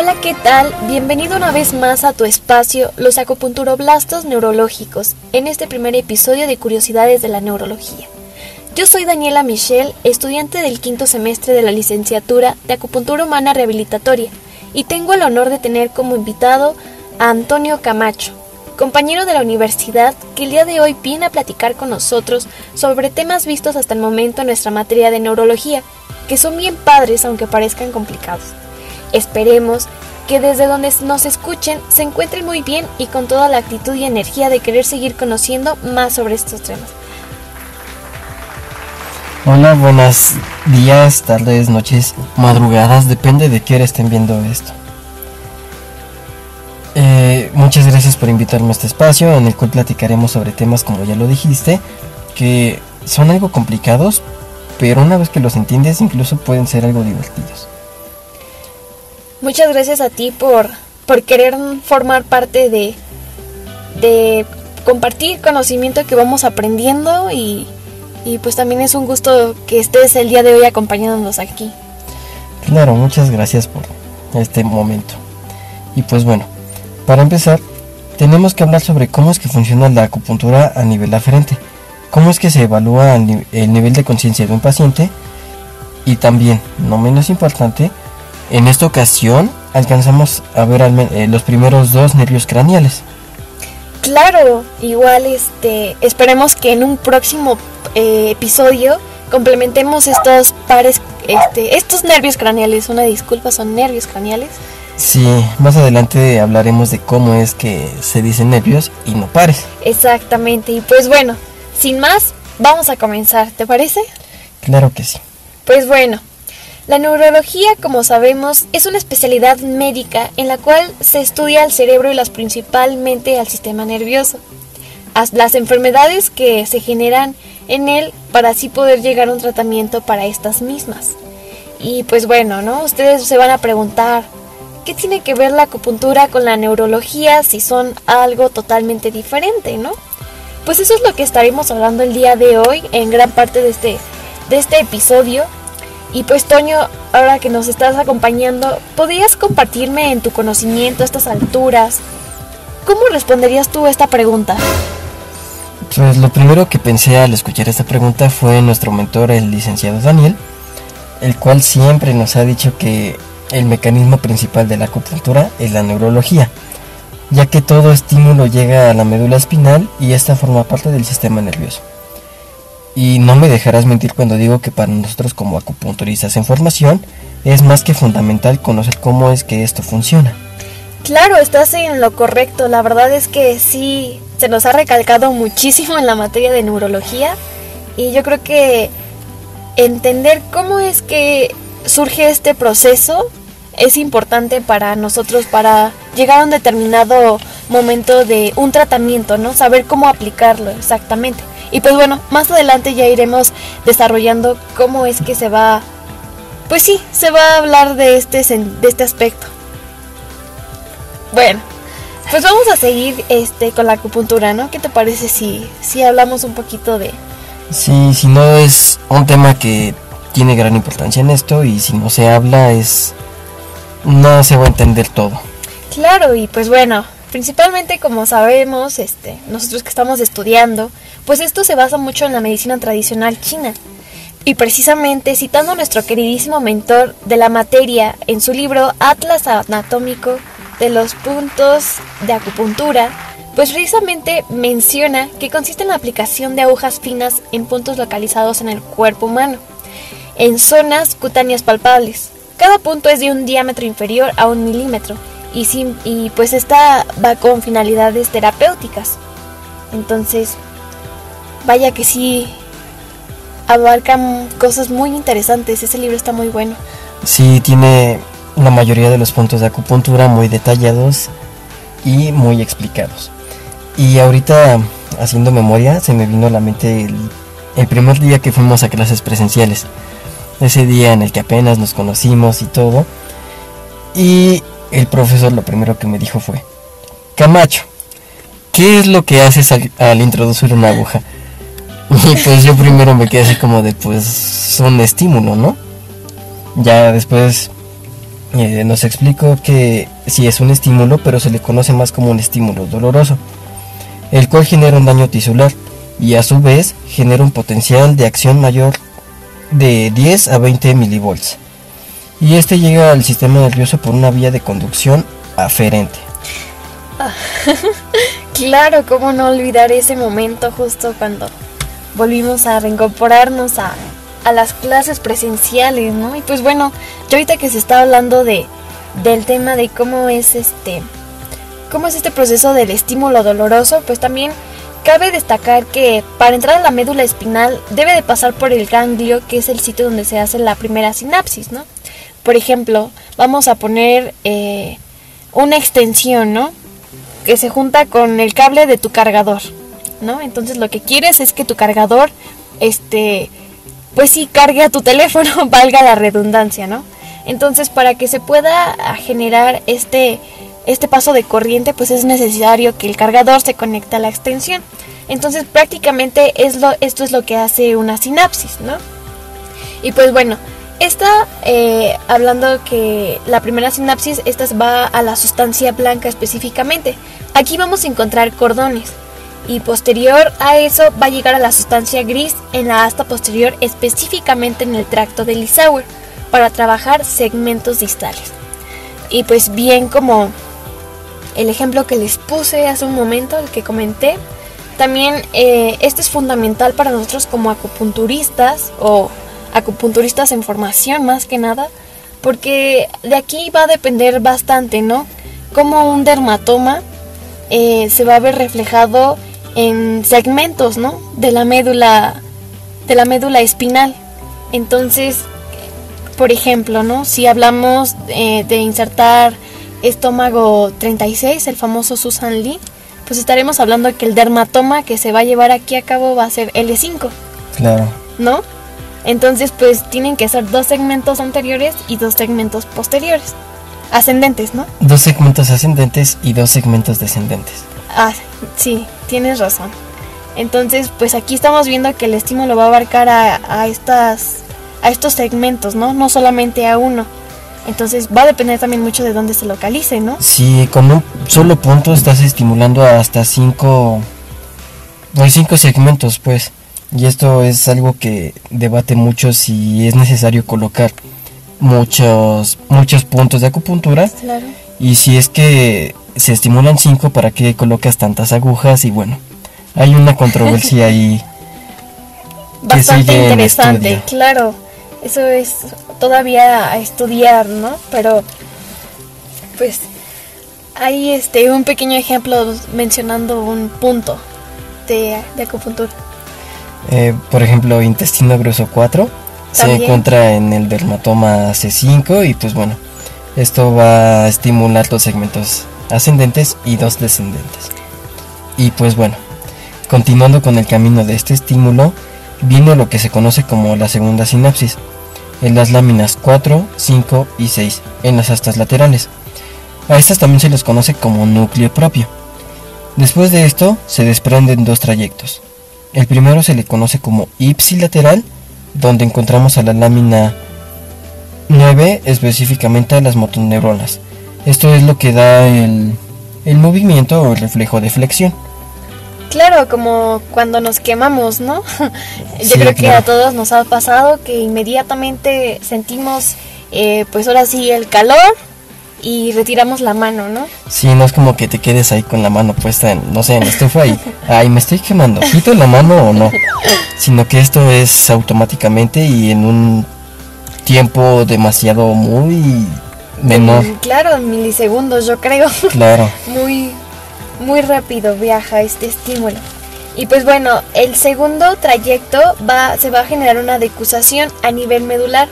Hola, ¿qué tal? Bienvenido una vez más a tu espacio, los acupunturoblastos neurológicos, en este primer episodio de Curiosidades de la Neurología. Yo soy Daniela Michelle, estudiante del quinto semestre de la licenciatura de Acupuntura Humana Rehabilitatoria, y tengo el honor de tener como invitado a Antonio Camacho, compañero de la universidad que el día de hoy viene a platicar con nosotros sobre temas vistos hasta el momento en nuestra materia de neurología, que son bien padres aunque parezcan complicados. Esperemos que desde donde nos escuchen se encuentren muy bien y con toda la actitud y energía de querer seguir conociendo más sobre estos temas. Hola, buenos días, tardes, noches, madrugadas, depende de qué hora estén viendo esto. Eh, muchas gracias por invitarme a este espacio en el cual platicaremos sobre temas como ya lo dijiste, que son algo complicados, pero una vez que los entiendes incluso pueden ser algo divertidos. Muchas gracias a ti por, por querer formar parte de, de compartir conocimiento que vamos aprendiendo y, y pues también es un gusto que estés el día de hoy acompañándonos aquí. Claro, muchas gracias por este momento. Y pues bueno, para empezar, tenemos que hablar sobre cómo es que funciona la acupuntura a nivel aferente, cómo es que se evalúa el nivel de conciencia de un paciente y también, no menos importante, en esta ocasión alcanzamos a ver eh, los primeros dos nervios craneales. Claro, igual este, esperemos que en un próximo eh, episodio complementemos estos pares, este, estos nervios craneales. Una disculpa, son nervios craneales Sí, más adelante hablaremos de cómo es que se dicen nervios y no pares. Exactamente, y pues bueno, sin más, vamos a comenzar, ¿te parece? Claro que sí. Pues bueno, la neurología, como sabemos, es una especialidad médica en la cual se estudia el cerebro y las principalmente al sistema nervioso, las enfermedades que se generan en él para así poder llegar a un tratamiento para estas mismas. Y pues bueno, ¿no? Ustedes se van a preguntar, ¿qué tiene que ver la acupuntura con la neurología si son algo totalmente diferente, no? Pues eso es lo que estaremos hablando el día de hoy en gran parte de este, de este episodio. Y pues Toño, ahora que nos estás acompañando, ¿podrías compartirme en tu conocimiento a estas alturas? ¿Cómo responderías tú a esta pregunta? Pues lo primero que pensé al escuchar esta pregunta fue nuestro mentor, el licenciado Daniel, el cual siempre nos ha dicho que el mecanismo principal de la acupuntura es la neurología, ya que todo estímulo llega a la médula espinal y esta forma parte del sistema nervioso. Y no me dejarás mentir cuando digo que para nosotros como acupunturistas en formación es más que fundamental conocer cómo es que esto funciona. Claro, estás en lo correcto. La verdad es que sí, se nos ha recalcado muchísimo en la materia de neurología y yo creo que entender cómo es que surge este proceso es importante para nosotros para llegar a un determinado momento de un tratamiento, ¿no? Saber cómo aplicarlo exactamente. Y pues bueno, más adelante ya iremos desarrollando cómo es que se va pues sí, se va a hablar de este de este aspecto. Bueno, pues vamos a seguir este con la acupuntura, ¿no? ¿Qué te parece si si hablamos un poquito de Sí, si no es un tema que tiene gran importancia en esto y si no se habla es no se va a entender todo. Claro, y pues bueno, principalmente como sabemos, este, nosotros que estamos estudiando, pues esto se basa mucho en la medicina tradicional china. Y precisamente citando a nuestro queridísimo mentor de la materia en su libro Atlas Anatómico de los puntos de acupuntura, pues precisamente menciona que consiste en la aplicación de agujas finas en puntos localizados en el cuerpo humano en zonas cutáneas palpables. Cada punto es de un diámetro inferior a un milímetro y, y pues esta va con finalidades terapéuticas. Entonces, vaya que sí abarcan cosas muy interesantes. Ese libro está muy bueno. Sí, tiene la mayoría de los puntos de acupuntura muy detallados y muy explicados. Y ahorita, haciendo memoria, se me vino a la mente el, el primer día que fuimos a clases presenciales ese día en el que apenas nos conocimos y todo. Y el profesor lo primero que me dijo fue, Camacho, ¿qué es lo que haces al, introducir una aguja? Y pues yo primero me quedé así como de, pues, un estímulo, ¿no? Ya después eh, nos explicó que sí es un estímulo, pero se le conoce más como un estímulo doloroso, el cual genera un daño tisular y a su vez genera un potencial de acción mayor de 10 a 20 milivolts. Y este llega al sistema nervioso por una vía de conducción aferente. claro, cómo no olvidar ese momento justo cuando volvimos a reincorporarnos a, a las clases presenciales, ¿no? Y pues bueno, yo ahorita que se está hablando de del tema de cómo es este cómo es este proceso del estímulo doloroso, pues también cabe destacar que para entrar a la médula espinal debe de pasar por el ganglio, que es el sitio donde se hace la primera sinapsis, ¿no? Por ejemplo, vamos a poner eh, una extensión, ¿no? Que se junta con el cable de tu cargador, ¿no? Entonces lo que quieres es que tu cargador, este, pues sí, cargue a tu teléfono, valga la redundancia, ¿no? Entonces para que se pueda generar este, este paso de corriente, pues es necesario que el cargador se conecte a la extensión. Entonces prácticamente es lo, esto es lo que hace una sinapsis, ¿no? Y pues bueno, esta, eh, hablando que la primera sinapsis, esta va a la sustancia blanca específicamente. Aquí vamos a encontrar cordones. Y posterior a eso va a llegar a la sustancia gris en la asta posterior, específicamente en el tracto de Lissauer, para trabajar segmentos distales. Y pues bien como el ejemplo que les puse hace un momento, el que comenté, también eh, este es fundamental para nosotros como acupunturistas o acupunturistas en formación más que nada, porque de aquí va a depender bastante, ¿no? Como un dermatoma eh, se va a ver reflejado en segmentos, ¿no? De la médula, de la médula espinal. Entonces, por ejemplo, ¿no? Si hablamos eh, de insertar estómago 36, el famoso Susan Lee, pues estaremos hablando que el dermatoma que se va a llevar aquí a cabo va a ser L5. Claro. ¿No? Entonces, pues tienen que ser dos segmentos anteriores y dos segmentos posteriores. Ascendentes, ¿no? Dos segmentos ascendentes y dos segmentos descendentes. Ah, sí, tienes razón. Entonces, pues aquí estamos viendo que el estímulo va a abarcar a, estas, a estos segmentos, ¿no? No solamente a uno. Entonces va a depender también mucho de dónde se localice, ¿no? Sí, con un solo punto estás estimulando hasta cinco, hay cinco segmentos, pues. Y esto es algo que debate mucho si es necesario colocar muchos, muchos puntos de acupuntura. Y si es que se estimulan cinco, ¿para qué colocas tantas agujas? Y bueno, hay una controversia ahí. Bastante interesante, claro. Eso es todavía a estudiar, ¿no? Pero, pues, hay este, un pequeño ejemplo mencionando un punto de, de acupuntura. Eh, por ejemplo, intestino grueso 4 se encuentra en el dermatoma C5 y pues bueno, esto va a estimular los segmentos ascendentes y dos descendentes. Y pues bueno, continuando con el camino de este estímulo, viene lo que se conoce como la segunda sinapsis, en las láminas 4, 5 y 6, en las astas laterales. A estas también se les conoce como núcleo propio. Después de esto se desprenden dos trayectos, el primero se le conoce como ipsilateral, donde encontramos a la lámina 9, específicamente a las motoneuronas. Esto es lo que da el, movimiento o el reflejo de flexión. Claro, como cuando nos quemamos, ¿no? Yo creo que a todos nos ha pasado que inmediatamente sentimos, eh, pues ahora sí, el calor y retiramos la mano, ¿no? Sí, no es como que te quedes ahí con la mano puesta en, no sé, en la estufa y, ay, me estoy quemando, ¿quito la mano o no? Sino que esto es automáticamente y en un tiempo demasiado muy menor. Mm, claro, en milisegundos yo creo. Claro. muy, muy rápido viaja este estímulo. Y pues bueno, el segundo trayecto va, se va a generar una decusación a nivel medular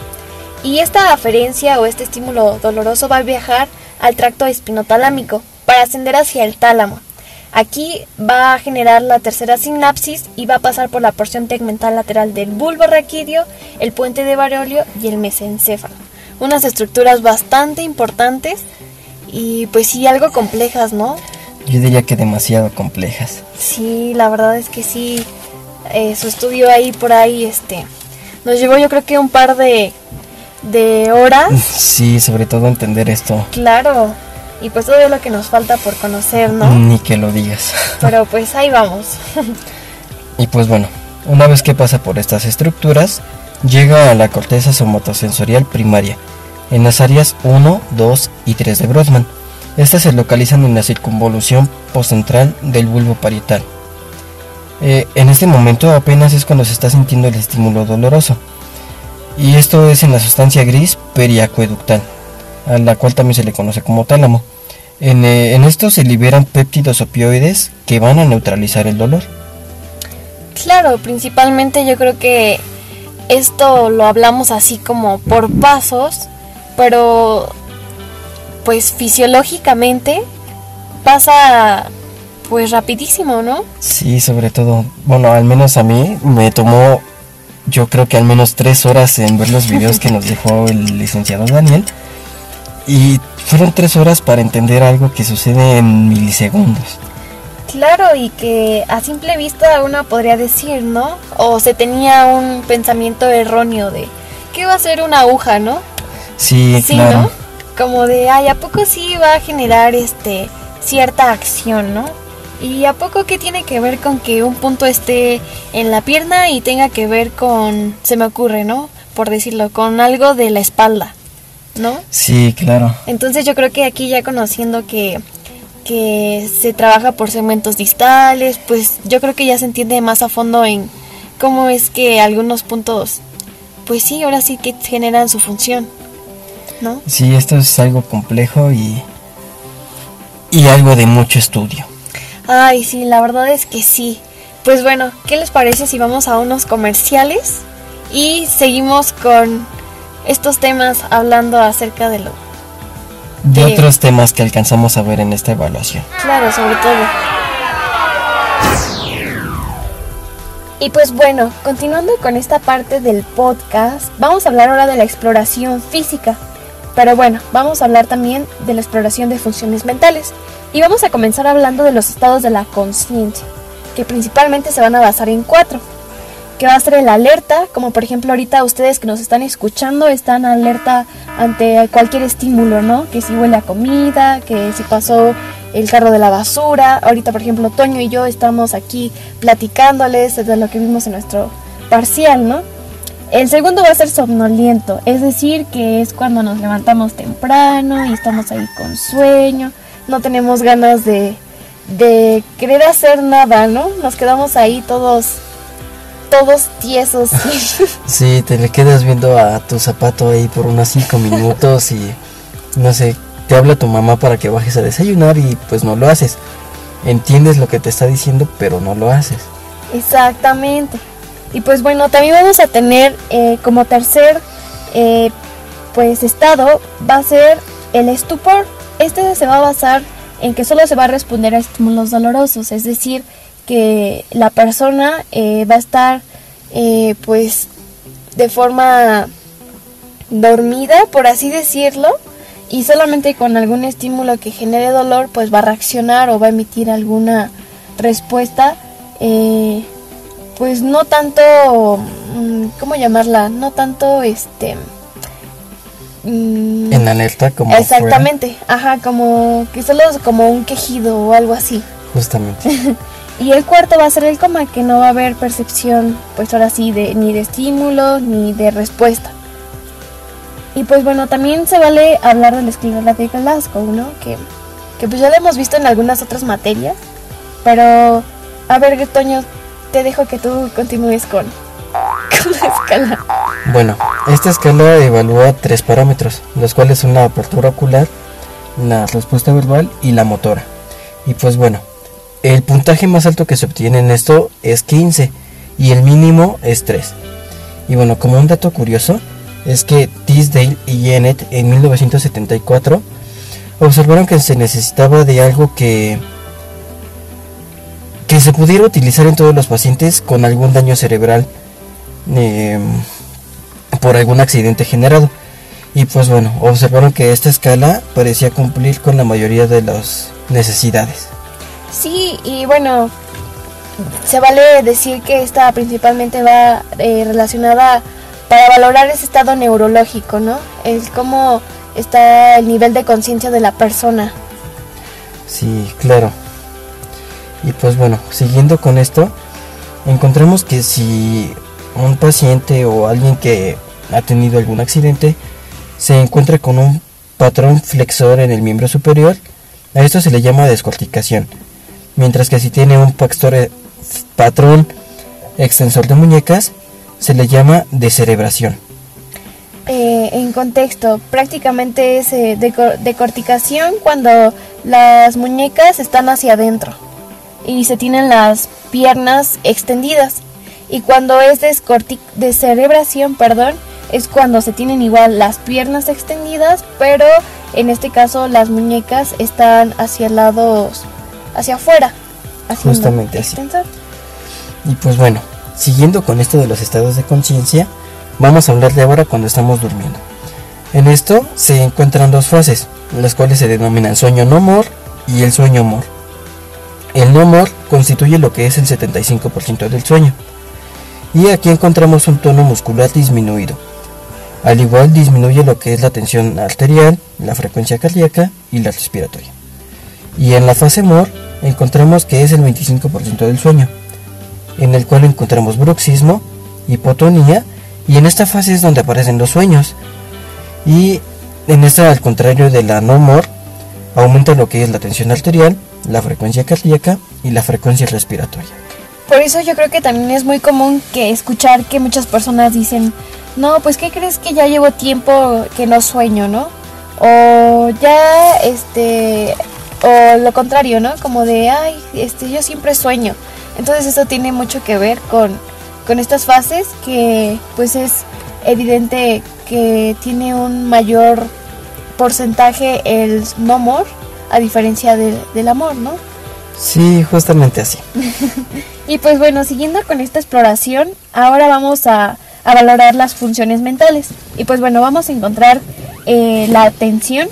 y esta aferencia o este estímulo doloroso va a viajar al tracto espinotalámico para ascender hacia el tálamo. Aquí va a generar la tercera sinapsis y va a pasar por la porción tegmental lateral del bulbo raquídeo, el puente de Barolio y el mesencéfalo. Unas estructuras bastante importantes y pues sí algo complejas, ¿no? Yo diría que demasiado complejas. Sí, la verdad es que sí. Eh, su estudio ahí por ahí este nos llevó yo creo que un par de de horas. Sí, sobre todo entender esto. Claro. Y pues todo lo que nos falta por conocer, ¿no? Ni que lo digas. Pero pues ahí vamos. y pues bueno, una vez que pasa por estas estructuras, llega a la corteza somatosensorial primaria, en las áreas 1, 2 y 3 de Brodmann. Estas se localizan en la circunvolución postcentral del bulbo parietal. Eh, en este momento apenas es cuando se está sintiendo el estímulo doloroso. Y esto es en la sustancia gris periacueductal, a la cual también se le conoce como tálamo. En, eh, en esto se liberan péptidos opioides que van a neutralizar el dolor. Claro, principalmente yo creo que esto lo hablamos así como por pasos, pero pues fisiológicamente pasa pues rapidísimo, ¿no? Sí, sobre todo, bueno, al menos a mí me tomó yo creo que al menos tres horas en ver los videos que nos dejó el licenciado Daniel. Y fueron tres horas para entender algo que sucede en milisegundos. Claro, y que a simple vista uno podría decir, ¿no? O se tenía un pensamiento erróneo de, ¿qué va a ser una aguja, no? Sí, claro. ¿no? Como de, ay, ¿a poco sí va a generar este cierta acción, ¿no? ¿Y a poco qué tiene que ver con que un punto esté en la pierna y tenga que ver con, se me ocurre, ¿no? Por decirlo, con algo de la espalda, ¿no? Sí, claro. Entonces yo creo que aquí ya conociendo que, que se trabaja por segmentos distales, pues yo creo que ya se entiende más a fondo en cómo es que algunos puntos, pues sí, ahora sí que generan su función, ¿no? Sí, esto es algo complejo y, y algo de mucho estudio. Ay, sí, la verdad es que sí. Pues bueno, ¿qué les parece si vamos a unos comerciales y seguimos con estos temas hablando acerca de lo... De, otros temas que alcanzamos a ver en esta evaluación. Claro, sobre todo. Y pues bueno, continuando con esta parte del podcast, vamos a hablar ahora de la exploración física. Pero bueno, vamos a hablar también de la exploración de funciones mentales. Y vamos a comenzar hablando de los estados de la conciencia, que principalmente se van a basar en cuatro, que va a ser el alerta, como por ejemplo ahorita ustedes que nos están escuchando están alerta ante cualquier estímulo, ¿no? Que si huele a comida, que si pasó el carro de la basura, ahorita por ejemplo Toño y yo estamos aquí platicándoles de lo que vimos en nuestro parcial, ¿no? El segundo va a ser somnoliento, es decir, que es cuando nos levantamos temprano y estamos ahí con sueño no tenemos ganas de, de querer hacer nada, ¿no? Nos quedamos ahí todos todos tiesos. sí, te le quedas viendo a tu zapato ahí por unos cinco minutos y no sé, te habla tu mamá para que bajes a desayunar y pues no lo haces. Entiendes lo que te está diciendo, pero no lo haces. Exactamente. Y pues bueno, también vamos a tener eh, como tercer eh, pues estado va a ser el estupor. Este se va a basar en que solo se va a responder a estímulos dolorosos, es decir, que la persona eh, va a estar eh, pues de forma dormida, por así decirlo, y solamente con algún estímulo que genere dolor, pues va a reaccionar o va a emitir alguna respuesta, eh, pues no tanto, mm, ¿cómo llamarla? No tanto este Mm. en alerta como exactamente ajá como que solo como un quejido o algo así justamente y el cuarto va a ser el coma que no va a haber percepción pues ahora sí de ni de estímulo ni de respuesta y pues bueno también se vale hablar del esclerola de Glasgow no que que pues ya lo hemos visto en algunas otras materias pero a ver Toño te dejo que tú continúes con la escala. Bueno, esta escala evalúa tres parámetros, los cuales son la apertura ocular, la respuesta verbal y la motora. Y pues bueno, el puntaje más alto que se obtiene en esto es 15 y el mínimo es 3. Y bueno, como un dato curioso, es que Tisdale y Jennett en 1974 observaron que se necesitaba de algo que que se pudiera utilizar en todos los pacientes con algún daño cerebral eh, por algún accidente generado. Y pues bueno, observaron que esta escala parecía cumplir con la mayoría de las necesidades. Sí, y bueno, se vale decir que esta principalmente va eh, relacionada para valorar ese estado neurológico, ¿no? El cómo está el nivel de conciencia de la persona. Sí, claro. Y pues bueno, siguiendo con esto, encontramos que si un paciente o alguien que ha tenido algún accidente se encuentra con un patrón flexor en el miembro superior, a esto se le llama descorticación, mientras que si tiene un eh, patrón extensor de muñecas, se le llama descerebración. Eh, en contexto, prácticamente es eh, decorticación cuando las muñecas están hacia adentro y se tienen las piernas extendidas. Y cuando es descerebración, perdón, es cuando se tienen igual las piernas extendidas, pero en este caso las muñecas están hacia lados, hacia afuera. Justamente así. Y pues bueno, siguiendo con esto de los estados de conciencia, vamos a hablar de ahora cuando estamos durmiendo. En esto se encuentran dos fases, las cuales se denominan sueño no mor y el sueño mor. El no mor constituye lo que es el 75% del sueño. Y aquí encontramos un tono muscular disminuido, al igual disminuye lo que es la tensión arterial, la frecuencia cardíaca y la respiratoria. Y en la fase MOR encontramos que es el 25% del sueño, en el cual encontramos bruxismo, hipotonía y en esta fase es donde aparecen los sueños. Y en esta, al contrario de la no MOR, aumenta lo que es la tensión arterial, la frecuencia cardíaca y la frecuencia respiratoria. Por eso yo creo que también es muy común que escuchar que muchas personas dicen, no, pues ¿qué crees que ya llevo tiempo que no sueño, ¿no? O ya, este, o lo contrario, ¿no? Como de, ay, este, yo siempre sueño. Entonces eso tiene mucho que ver con, con estas fases que pues es evidente que tiene un mayor porcentaje el no amor a diferencia del amor, ¿no? Sí, justamente así. y pues bueno, siguiendo con esta exploración, ahora vamos a, valorar las funciones mentales. Y pues bueno, vamos a encontrar eh, la atención,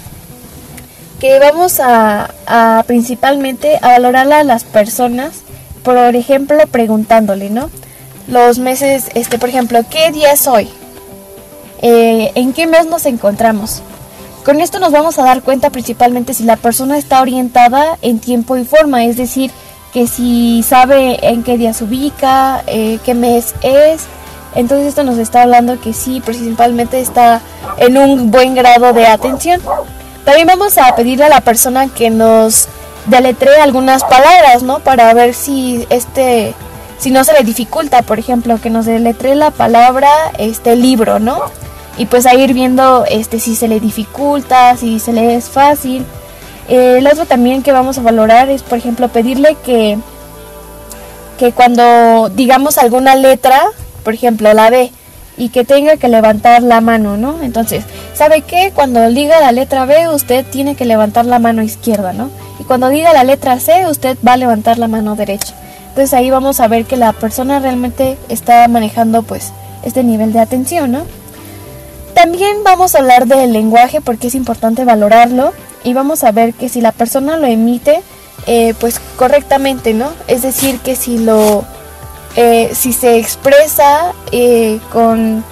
que vamos a, principalmente a valorarla a las personas, por ejemplo, preguntándole, ¿no? Los meses, este, por ejemplo, ¿qué día es hoy? Eh, ¿En qué mes nos encontramos? Con esto nos vamos a dar cuenta principalmente si la persona está orientada en tiempo y forma, es decir, que si sabe en qué día se ubica, eh, qué mes es. Entonces esto nos está hablando que sí, principalmente está en un buen grado de atención. También vamos a pedirle a la persona que nos deletree algunas palabras, ¿no? Para ver si este si no se le dificulta, por ejemplo, que nos deletree la palabra este libro, ¿no? y pues a ir viendo este si se le dificulta, si se le es fácil. Eh, el otro también que vamos a valorar es, por ejemplo, pedirle que, que cuando digamos alguna letra, por ejemplo la B, y que tenga que levantar la mano, ¿no? Entonces, ¿sabe qué? Cuando diga la letra B, usted tiene que levantar la mano izquierda, ¿no? Y cuando diga la letra C, usted va a levantar la mano derecha. Entonces ahí vamos a ver que la persona realmente está manejando pues este nivel de atención, ¿no? También vamos a hablar del lenguaje porque es importante valorarlo y vamos a ver que si la persona lo emite eh, pues correctamente, ¿no? Es decir, que si lo eh, si se expresa eh, con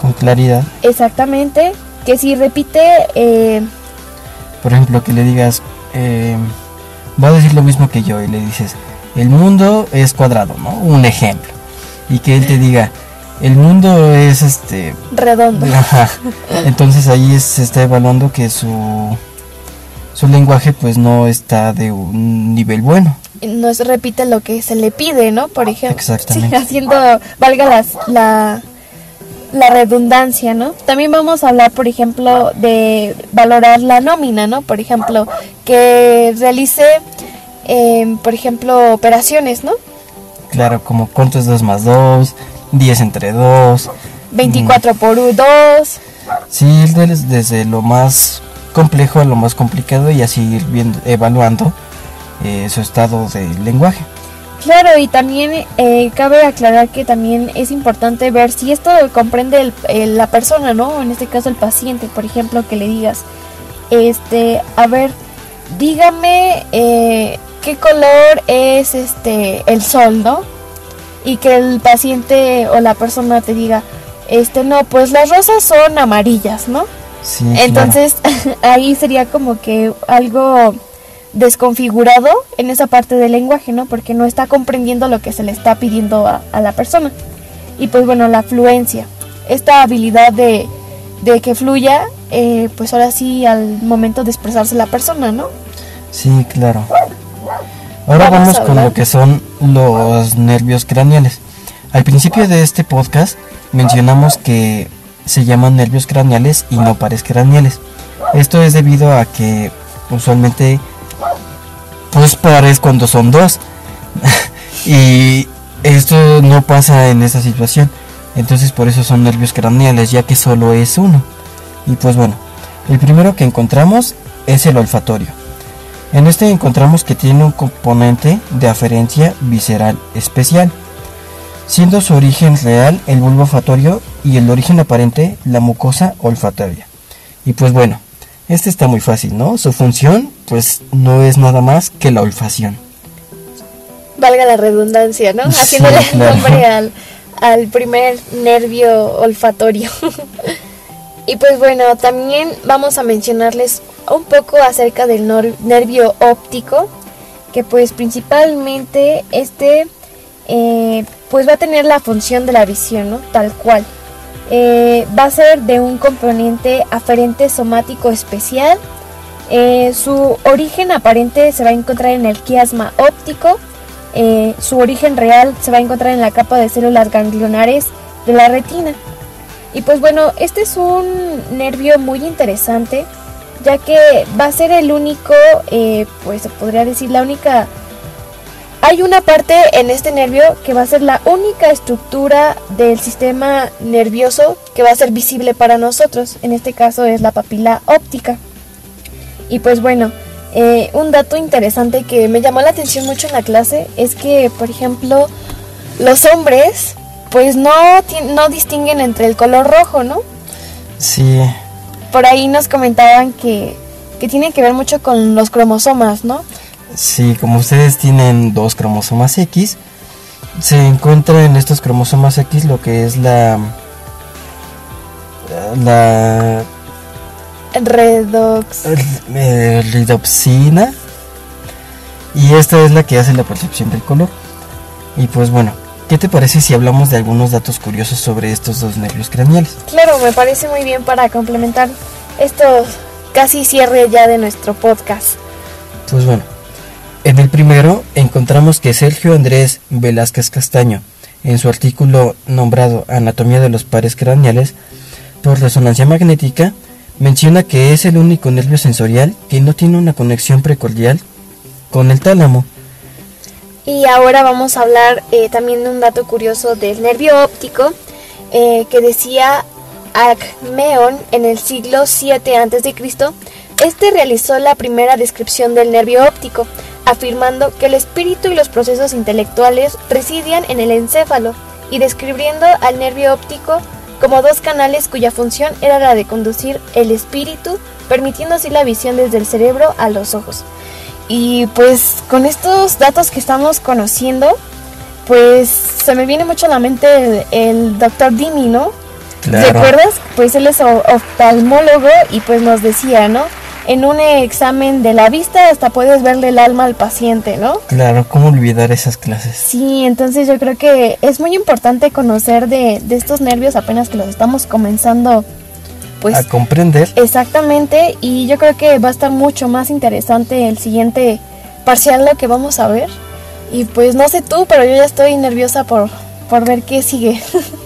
con claridad. Exactamente, que si repite por ejemplo que le digas va a decir lo mismo que yo y le dices el mundo es cuadrado, ¿no? Un ejemplo y que él te diga el mundo es este redondo. Entonces ahí se está evaluando que su su lenguaje pues no está de un nivel bueno. No se repite lo que se le pide, ¿no? Por ejemplo. Exactamente. haciendo valga las, la la redundancia, ¿no? También vamos a hablar, por ejemplo, de valorar la nómina, ¿no? Por ejemplo, que realice, em, por ejemplo, operaciones, ¿no? Claro, como cuánto es 2 más 2, 10 entre 2. 24 mm. por 2. Sí, desde lo más complejo lo más complicado y así ir viendo, evaluando eh, su estado de lenguaje. Claro, y también eh, cabe aclarar que también es importante ver si esto comprende la persona, ¿no? En este caso el paciente, por ejemplo, que le digas, este, a ver, dígame eh, qué color es este el sol, ¿no? y que el paciente o la persona te diga, este no, pues las rosas son amarillas, ¿no? Sí, Entonces ahí sería como que algo desconfigurado en esa parte del lenguaje, ¿no? Porque no está comprendiendo lo que se le está pidiendo a, a la persona. Y pues bueno, la fluencia, esta habilidad de, de que fluya, eh, pues ahora sí al momento de expresarse la persona, ¿no? Sí, claro. Ahora Vamos vamos, con lo que son los nervios craneales. Al principio de este podcast mencionamos que se llaman nervios craneales y no pares craneales. Esto es debido a que usualmente pues pares cuando son dos. y esto no pasa en esta situación. Entonces por eso son nervios craneales, ya que solo es uno. Y pues bueno, el primero que encontramos es el olfatorio. En este encontramos que tiene un componente de aferencia visceral especial, siendo su origen real el bulbo olfatorio y el origen aparente la mucosa olfatoria. Y pues bueno, este está muy fácil, ¿no? Su función pues no es nada más que la olfacción. Valga la redundancia, ¿no? Sí, Haciéndole el claro. nombre al, al primer nervio olfatorio. y pues bueno, también vamos a mencionarles un poco acerca del nervio óptico, que pues principalmente este eh, pues va a tener la función de la visión, ¿no? Tal cual. Eh, va a ser de un componente aferente somático especial. Eh, su origen aparente se va a encontrar en el quiasma óptico. Eh, su origen real se va a encontrar en la capa de células ganglionares de la retina. Y pues bueno, este es un nervio muy interesante, ya que va a ser el único, pues se podría decir la única... Hay una parte en este nervio que va a ser la única estructura del sistema nervioso que va a ser visible para nosotros. En este caso es la papila óptica. Y pues bueno, eh, un dato interesante que me llamó la atención mucho en la clase es que, por ejemplo, los hombres pues no, no distinguen entre el color rojo, ¿no? Sí, Por ahí nos comentaban que, que tiene que ver mucho con los cromosomas, ¿no? Sí, como ustedes tienen dos cromosomas X, se encuentra en estos cromosomas X lo que es la la Redox. eh, ridopsina y esta es la que hace la percepción del color. Y pues bueno, ¿qué te parece si hablamos de algunos datos curiosos sobre estos dos nervios craneales? Claro, me parece muy bien para complementar estos casi cierre ya de nuestro podcast. Pues bueno, en el primero encontramos que Sergio Andrés Velázquez Castaño, en su artículo nombrado Anatomía de los pares craneales por resonancia magnética, menciona que es el único nervio sensorial que no tiene una conexión precordial con el tálamo. Y ahora vamos a hablar eh, también de un dato curioso del nervio óptico eh, que decía Acmeón en el siglo 7 a.C. Este realizó la primera descripción del nervio óptico, afirmando que el espíritu y los procesos intelectuales residían en el encéfalo y describiendo al nervio óptico como dos canales cuya función era la de conducir el espíritu, permitiendo así la visión desde el cerebro a los ojos. Y pues con estos datos que estamos conociendo, pues se me viene mucho a la mente el, el doctor Dimi, ¿no? ¿Recuerdas? Pues él es oftalmólogo y pues nos decía, ¿no? En un examen de la vista hasta puedes verle el alma al paciente, ¿no? Claro, ¿cómo olvidar esas clases? Sí, entonces yo creo que es muy importante conocer de, de estos nervios apenas que los estamos comenzando, pues a comprender. Exactamente, y yo creo que va a estar mucho más interesante el siguiente parcial lo que vamos a ver. Y pues no sé tú, pero yo ya estoy nerviosa por, por ver qué sigue.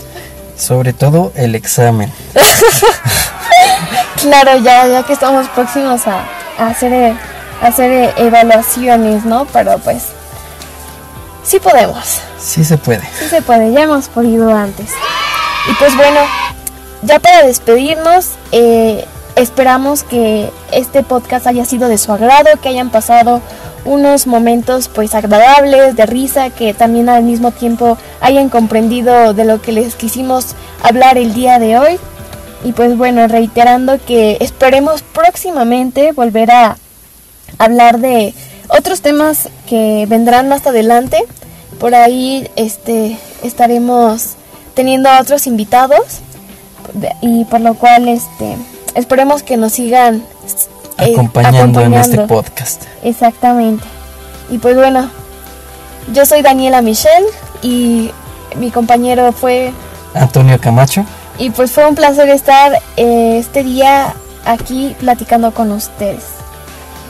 Sobre todo el examen. claro, ya, ya que estamos próximos a, a hacer, eh, a hacer eh, evaluaciones, ¿no? Pero pues sí podemos, Sí se puede. sí se puede, ya hemos podido antes. Y pues bueno, ya para despedirnos, eh, esperamos que este podcast haya sido de su agrado, que hayan pasado unos momentos pues agradables, de risa, que también al mismo tiempo hayan comprendido de lo que les quisimos hablar el día de hoy. Y pues bueno, reiterando que esperemos próximamente volver a hablar de otros temas que vendrán más adelante. Por ahí este estaremos teniendo a otros invitados y por lo cual este esperemos que nos sigan eh, acompañando, en este podcast. Exactamente. Y pues bueno, yo soy Daniela Michelle y mi compañero fue Antonio Camacho. Y pues fue un placer estar eh, este día aquí platicando con ustedes.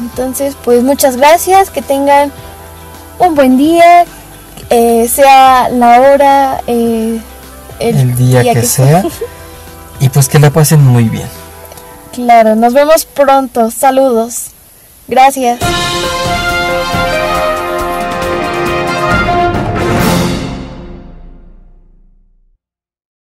Entonces, pues muchas gracias, que tengan un buen día, eh, sea la hora, eh, el, día, que, sea, y pues que la pasen muy bien. Claro, nos vemos pronto, saludos, gracias.